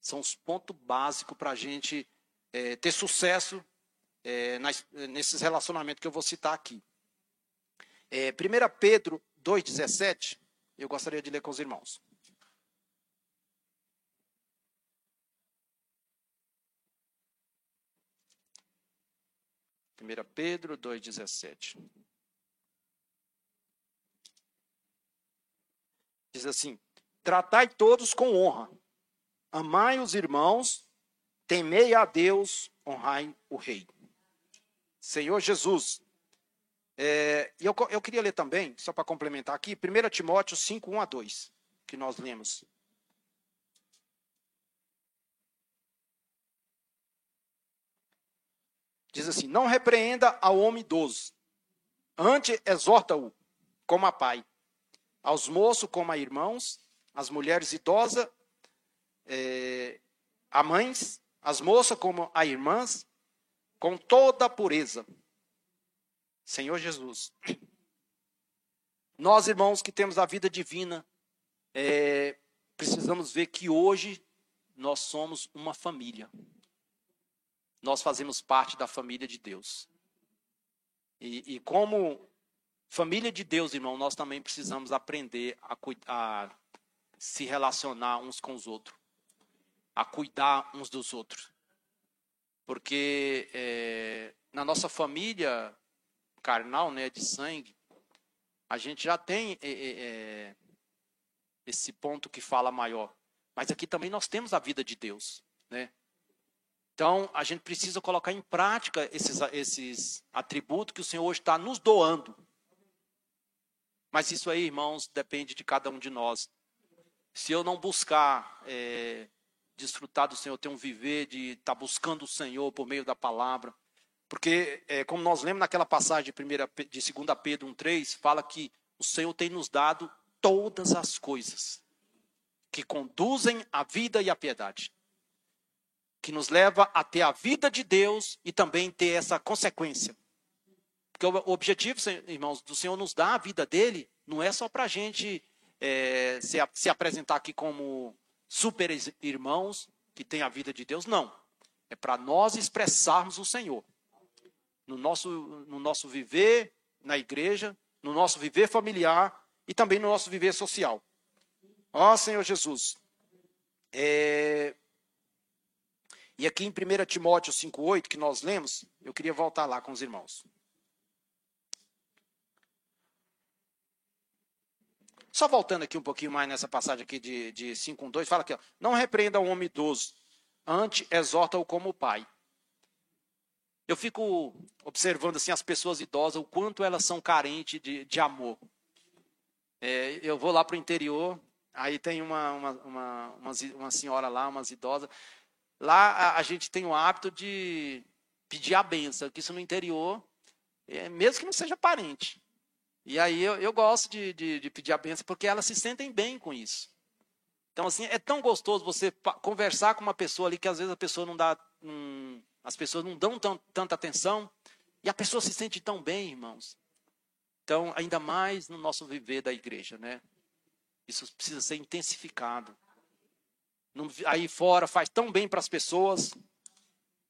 são os pontos básicos para a gente é, ter sucesso é, nas, nesses relacionamentos que eu vou citar aqui. É, 1 Pedro 2,17, eu gostaria de ler com os irmãos. Primeira Pedro 2,17. Diz assim: Tratai todos com honra, amai os irmãos, temei a Deus, honrai o Rei. Senhor Jesus, é, eu, eu queria ler também, só para complementar aqui, 1 Timóteo 5, 1 a 2, que nós lemos. Diz assim: Não repreenda ao homem idoso, antes exorta-o como a pai, aos moços como a irmãos, as mulheres idosas, é, a mães, as moças como a irmãs, com toda a pureza. Senhor Jesus. Nós, irmãos, que temos a vida divina, é, precisamos ver que hoje nós somos uma família. Nós fazemos parte da família de Deus. E, e como família de Deus, irmão, nós também precisamos aprender a, a se relacionar uns com os outros, a cuidar uns dos outros. Porque é, na nossa família, carnal, né, de sangue, a gente já tem é, é, esse ponto que fala maior. Mas aqui também nós temos a vida de Deus, né? Então, a gente precisa colocar em prática esses, esses atributos que o Senhor hoje está nos doando. Mas isso aí, irmãos, depende de cada um de nós. Se eu não buscar é, desfrutar do Senhor, ter um viver de estar tá buscando o Senhor por meio da palavra, porque, é, como nós lemos naquela passagem de, primeira, de 2 Pedro 1,3, fala que o Senhor tem nos dado todas as coisas que conduzem à vida e à piedade. Que nos leva a ter a vida de Deus e também ter essa consequência. Porque o objetivo, irmãos, do Senhor nos dar a vida dele, não é só para a gente é, se, se apresentar aqui como super irmãos que tem a vida de Deus, não. É para nós expressarmos o Senhor. No nosso, no nosso viver na igreja, no nosso viver familiar e também no nosso viver social. Ó Senhor Jesus. É... E aqui em 1 Timóteo 5,8, que nós lemos, eu queria voltar lá com os irmãos. Só voltando aqui um pouquinho mais nessa passagem aqui de, de 5.1.2, fala aqui, ó, não repreenda o homem idoso, antes exorta-o como pai. Eu fico observando assim as pessoas idosas, o quanto elas são carentes de, de amor. É, eu vou lá para o interior, aí tem uma, uma, uma, uma, senhora lá, umas idosas. Lá a, a, gente tem o hábito de pedir a benção, que isso no interior, é, mesmo que não seja parente. E aí eu, eu gosto de, de, de pedir a benção porque elas se sentem bem com isso. Então, assim, é tão gostoso você conversar com uma pessoa ali que às vezes a pessoa não dá. As pessoas não dão tão, tanta atenção. E a pessoa se sente tão bem, irmãos. Então, ainda mais no nosso viver da igreja, né? Isso precisa ser intensificado. Aí fora faz tão bem para as pessoas.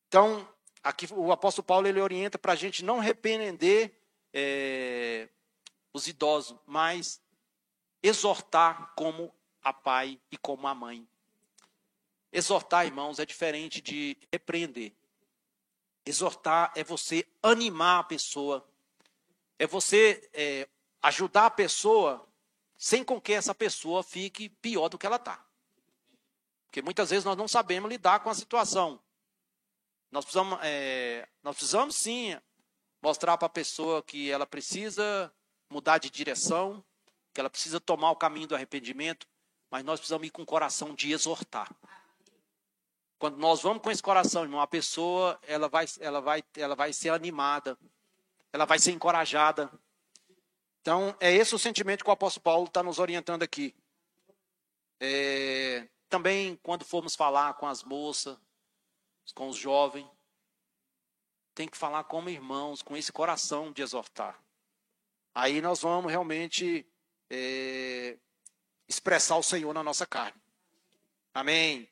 Então, aqui o apóstolo Paulo ele orienta para a gente não repreender é, os idosos, mas exortar como a pai e como a mãe. Exortar, irmãos, é diferente de repreender. Exortar é você animar a pessoa é você é, ajudar a pessoa sem com que essa pessoa fique pior do que ela está. Porque muitas vezes nós não sabemos lidar com a situação. Nós precisamos, é, nós precisamos sim mostrar para a pessoa que ela precisa mudar de direção, que ela precisa tomar o caminho do arrependimento, mas nós precisamos ir com o coração de exortar. Quando nós vamos com esse coração, irmão, a pessoa ela vai, ela vai, ela vai ser animada, ela vai ser encorajada. Então, é esse o sentimento que o apóstolo Paulo está nos orientando aqui. É, também, quando formos falar com as moças, com os jovens, tem que falar como irmãos, com esse coração de exortar. Aí nós vamos realmente é, expressar o Senhor na nossa carne. Amém.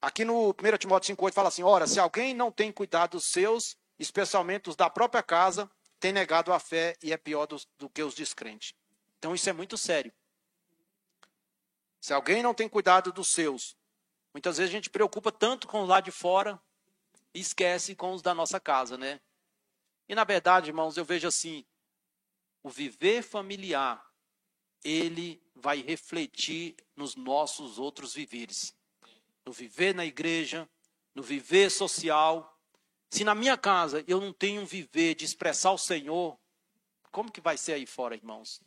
Aqui no 1 Timóteo 5,8 fala assim: Ora, se alguém não tem cuidado dos seus, especialmente os da própria casa, têm negado a fé e é pior do, do que os descrentes. Então isso é muito sério. Se alguém não tem cuidado dos seus, muitas vezes a gente preocupa tanto com os lá de fora e esquece com os da nossa casa, né? E na verdade, irmãos, eu vejo assim, o viver familiar, ele vai refletir nos nossos outros viveres. No viver na igreja, no viver social, se na minha casa eu não tenho um viver de expressar o Senhor, como que vai ser aí fora, irmãos?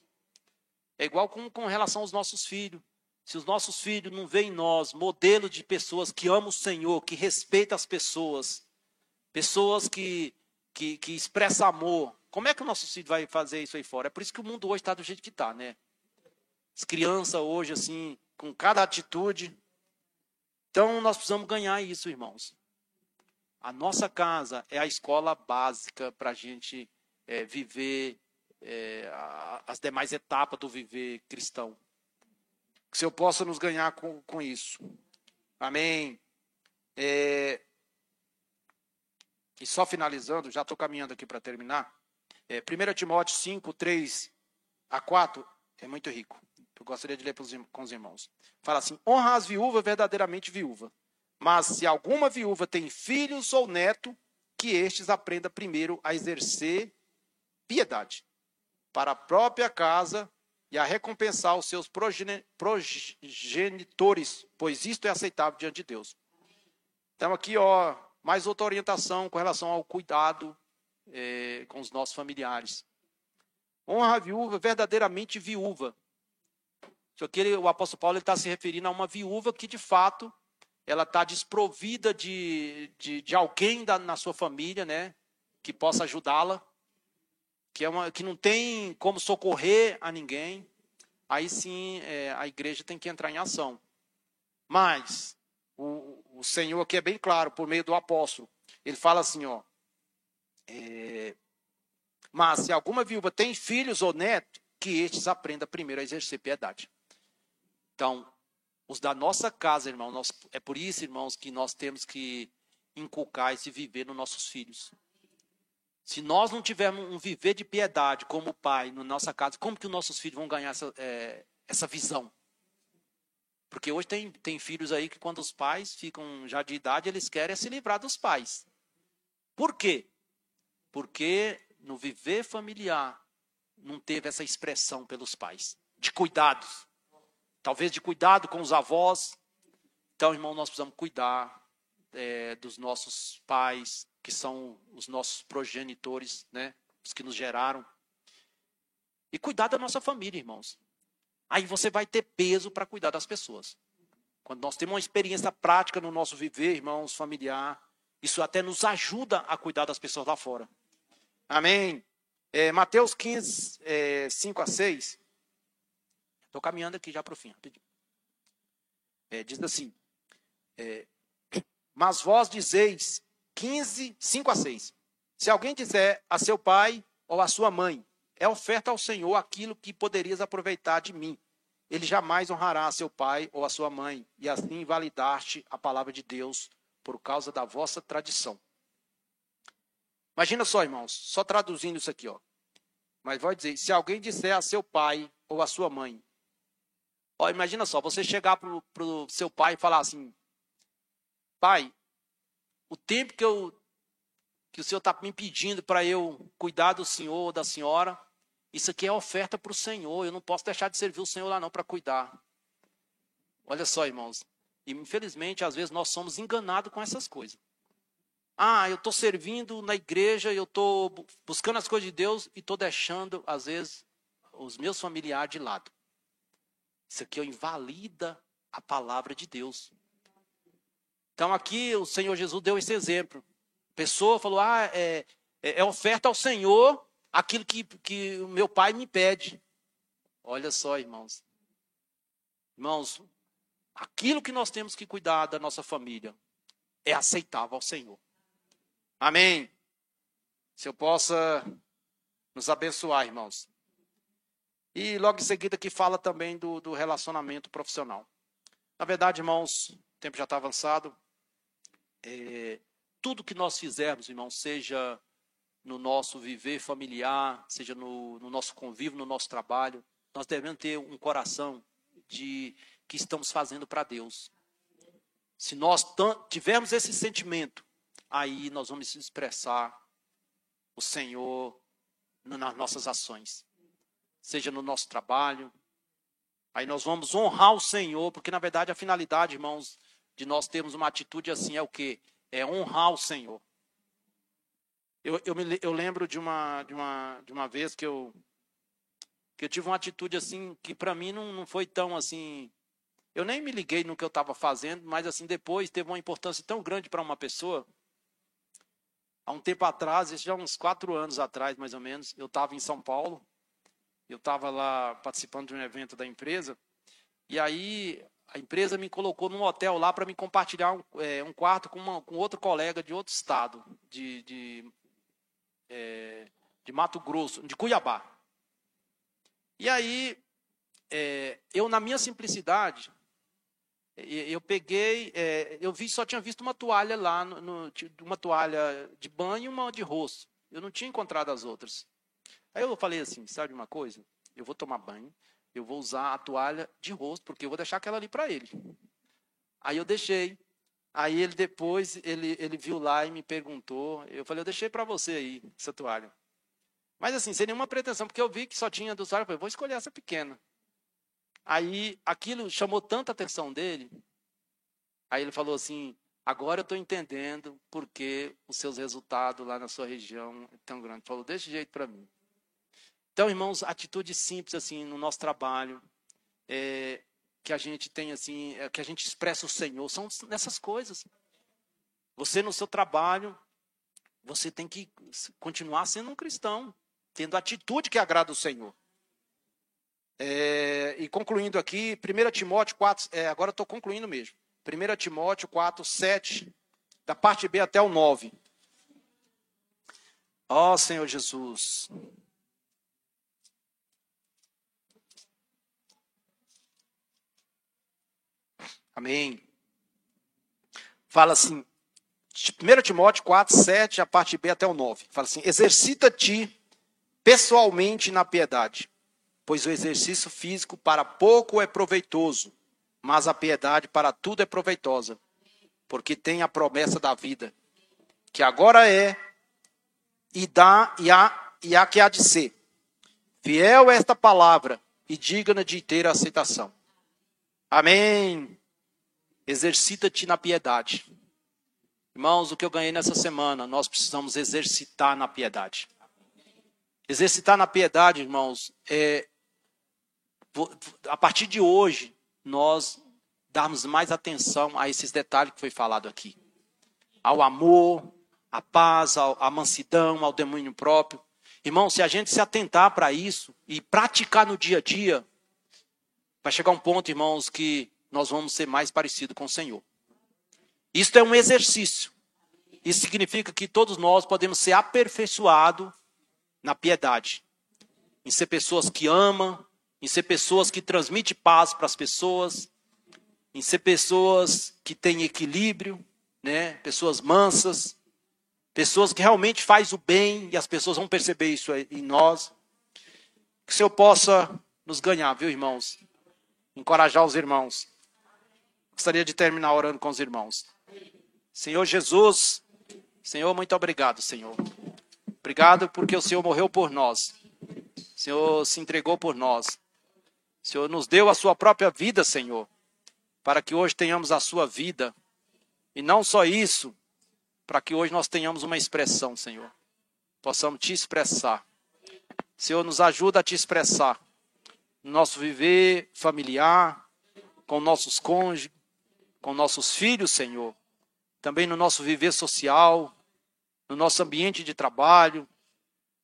É igual com, com relação aos nossos filhos. Se os nossos filhos não veem em nós modelo de pessoas que amam o Senhor, que respeitam as pessoas, pessoas que, que, que expressam amor, como é que o nosso filho vai fazer isso aí fora? É por isso que o mundo hoje está do jeito que está, né? As crianças hoje, assim, com cada atitude. Então, nós precisamos ganhar isso, irmãos. A nossa casa é a escola básica para a gente é, viver é, as demais etapas do viver cristão. Que se eu possa nos ganhar com, com isso. Amém. É, e só finalizando, já estou caminhando aqui para terminar. É, 1 Timóteo 5, 3 a 4 é muito rico. Eu gostaria de ler com os irmãos. Fala assim: honra as viúvas verdadeiramente viúva mas se alguma viúva tem filhos ou neto, que estes aprenda primeiro a exercer piedade para a própria casa e a recompensar os seus progenitores, pois isto é aceitável diante de Deus. Então aqui, ó, mais outra orientação com relação ao cuidado é, com os nossos familiares. Honra a viúva verdadeiramente viúva. Isso aqui o apóstolo Paulo está se referindo a uma viúva que de fato ela está desprovida de, de, de alguém da, na sua família, né, que possa ajudá-la, que, é uma, que não tem como socorrer a ninguém. aí sim é, a igreja tem que entrar em ação. Mas o, o Senhor aqui é bem claro, por meio do apóstolo. Ele fala assim, ó. É, mas se alguma viúva tem filhos ou netos, que estes aprendam primeiro a exercer piedade. Então, os da nossa casa, irmão, nós, é por isso, irmãos, que nós temos que inculcar esse viver nos nossos filhos. Se nós não tivermos um viver de piedade como pai na nossa casa, como que os nossos filhos vão ganhar essa, é, essa visão? Porque hoje tem, tem filhos aí que quando os pais ficam já de idade, eles querem se livrar dos pais. Por quê? Porque no viver familiar não teve essa expressão pelos pais de cuidados. Talvez de cuidado com os avós. Então, irmão, nós precisamos cuidar é, dos nossos pais, que são os nossos progenitores, né? Os que nos geraram. E cuidar da nossa família, irmãos. Aí você vai ter peso para cuidar das pessoas. Quando nós temos uma experiência prática no nosso viver, irmãos, familiar, isso até nos ajuda a cuidar das pessoas lá fora. Amém? É, Mateus 15, é, 5 a 6. Estou caminhando aqui já para o fim. É, diz assim: é, Mas vós dizeis 15, 5 a 6. Se alguém disser a seu pai ou a sua mãe, é oferta ao Senhor aquilo que poderias aproveitar de mim. Ele jamais honrará a seu pai ou a sua mãe, e assim invalidaste a palavra de Deus por causa da vossa tradição. Imagina só, irmãos, só traduzindo isso aqui, ó. Mas vai dizer, se alguém disser a seu pai ou a sua mãe, ó, imagina só, você chegar para o seu pai e falar assim, pai, o tempo que eu que o senhor está me pedindo para eu cuidar do senhor ou da senhora, isso aqui é oferta para o senhor. Eu não posso deixar de servir o senhor lá não para cuidar. Olha só, irmãos. E infelizmente, às vezes nós somos enganados com essas coisas. Ah, eu estou servindo na igreja, eu estou buscando as coisas de Deus e estou deixando, às vezes, os meus familiares de lado. Isso aqui invalida a palavra de Deus. Então aqui o Senhor Jesus deu esse exemplo. A pessoa falou: ah, é, é, é oferta ao Senhor aquilo que, que o meu pai me pede. Olha só, irmãos. Irmãos, aquilo que nós temos que cuidar da nossa família é aceitável ao Senhor. Amém. Se eu possa nos abençoar, irmãos. E logo em seguida que fala também do, do relacionamento profissional. Na verdade, irmãos, o tempo já está avançado. É, tudo que nós fizermos, irmãos, seja no nosso viver familiar, seja no, no nosso convívio, no nosso trabalho, nós devemos ter um coração de que estamos fazendo para Deus. Se nós tivermos esse sentimento, aí nós vamos expressar o Senhor nas nossas ações, seja no nosso trabalho. Aí nós vamos honrar o Senhor, porque na verdade a finalidade, irmãos, de nós termos uma atitude assim é o que? É honrar o Senhor. Eu, eu, me, eu lembro de uma, de, uma, de uma vez que eu, que eu tive uma atitude assim, que para mim não, não foi tão assim. Eu nem me liguei no que eu estava fazendo, mas assim, depois teve uma importância tão grande para uma pessoa. Há um tempo atrás, isso já uns quatro anos atrás, mais ou menos, eu estava em São Paulo. Eu estava lá participando de um evento da empresa. E aí a empresa me colocou num hotel lá para me compartilhar um, é, um quarto com, uma, com outro colega de outro estado, de, de, é, de Mato Grosso, de Cuiabá. E aí, é, eu na minha simplicidade, eu peguei, é, eu vi, só tinha visto uma toalha lá, no, no, uma toalha de banho e uma de rosto. Eu não tinha encontrado as outras. Aí eu falei assim, sabe uma coisa? Eu vou tomar banho, eu vou usar a toalha de rosto, porque eu vou deixar aquela ali para ele. Aí eu deixei. Aí ele depois, ele, ele viu lá e me perguntou. Eu falei, eu deixei para você aí, essa toalha. Mas assim, sem nenhuma pretensão, porque eu vi que só tinha do toalha, eu falei, vou escolher essa pequena. Aí aquilo chamou tanta atenção dele. Aí ele falou assim, agora eu estou entendendo porque os seus resultados lá na sua região é tão grande. Falou desse jeito para mim. Então, irmãos, atitude simples assim no nosso trabalho, é, que a gente tem assim, é, que a gente expressa o Senhor, são nessas coisas. Você no seu trabalho, você tem que continuar sendo um cristão, tendo atitude que agrada o Senhor. É, e concluindo aqui, 1 Timóteo 4, é, agora estou concluindo mesmo. 1 Timóteo 4, 7, da parte B até o 9. Ó oh, Senhor Jesus. Amém. Fala assim, 1 Timóteo 4, 7, a parte B até o 9. Fala assim: exercita-te pessoalmente na piedade, pois o exercício físico para pouco é proveitoso, mas a piedade para tudo é proveitosa, porque tem a promessa da vida, que agora é e dá e há, e há que há de ser. Fiel esta palavra e digna de ter aceitação. Amém. Exercita-te na piedade. Irmãos, o que eu ganhei nessa semana, nós precisamos exercitar na piedade. Exercitar na piedade, irmãos, é a partir de hoje nós darmos mais atenção a esses detalhes que foi falado aqui. Ao amor, à paz, à mansidão, ao domínio próprio. Irmão, se a gente se atentar para isso e praticar no dia a dia, vai chegar um ponto, irmãos, que nós vamos ser mais parecidos com o Senhor. Isto é um exercício. Isso significa que todos nós podemos ser aperfeiçoados na piedade, em ser pessoas que amam, em ser pessoas que transmitem paz para as pessoas, em ser pessoas que têm equilíbrio, né? pessoas mansas, pessoas que realmente faz o bem e as pessoas vão perceber isso em nós. Que o Senhor possa nos ganhar, viu, irmãos? Encorajar os irmãos. Gostaria de terminar orando com os irmãos. Senhor Jesus, Senhor, muito obrigado, Senhor. Obrigado porque o Senhor morreu por nós. O Senhor se entregou por nós. O Senhor nos deu a sua própria vida, Senhor, para que hoje tenhamos a sua vida. E não só isso, para que hoje nós tenhamos uma expressão, Senhor. Possamos te expressar. Senhor, nos ajuda a te expressar no nosso viver familiar, com nossos cônjuges, com nossos filhos, Senhor, também no nosso viver social, no nosso ambiente de trabalho,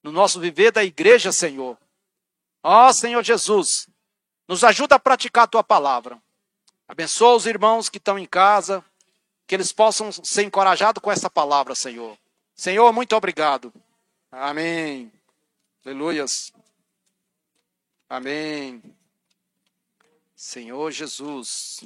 no nosso viver da igreja, Senhor. Ó oh, Senhor Jesus, nos ajuda a praticar a tua palavra. Abençoa os irmãos que estão em casa, que eles possam ser encorajados com essa palavra, Senhor. Senhor, muito obrigado. Amém. Aleluias. Amém. Senhor Jesus.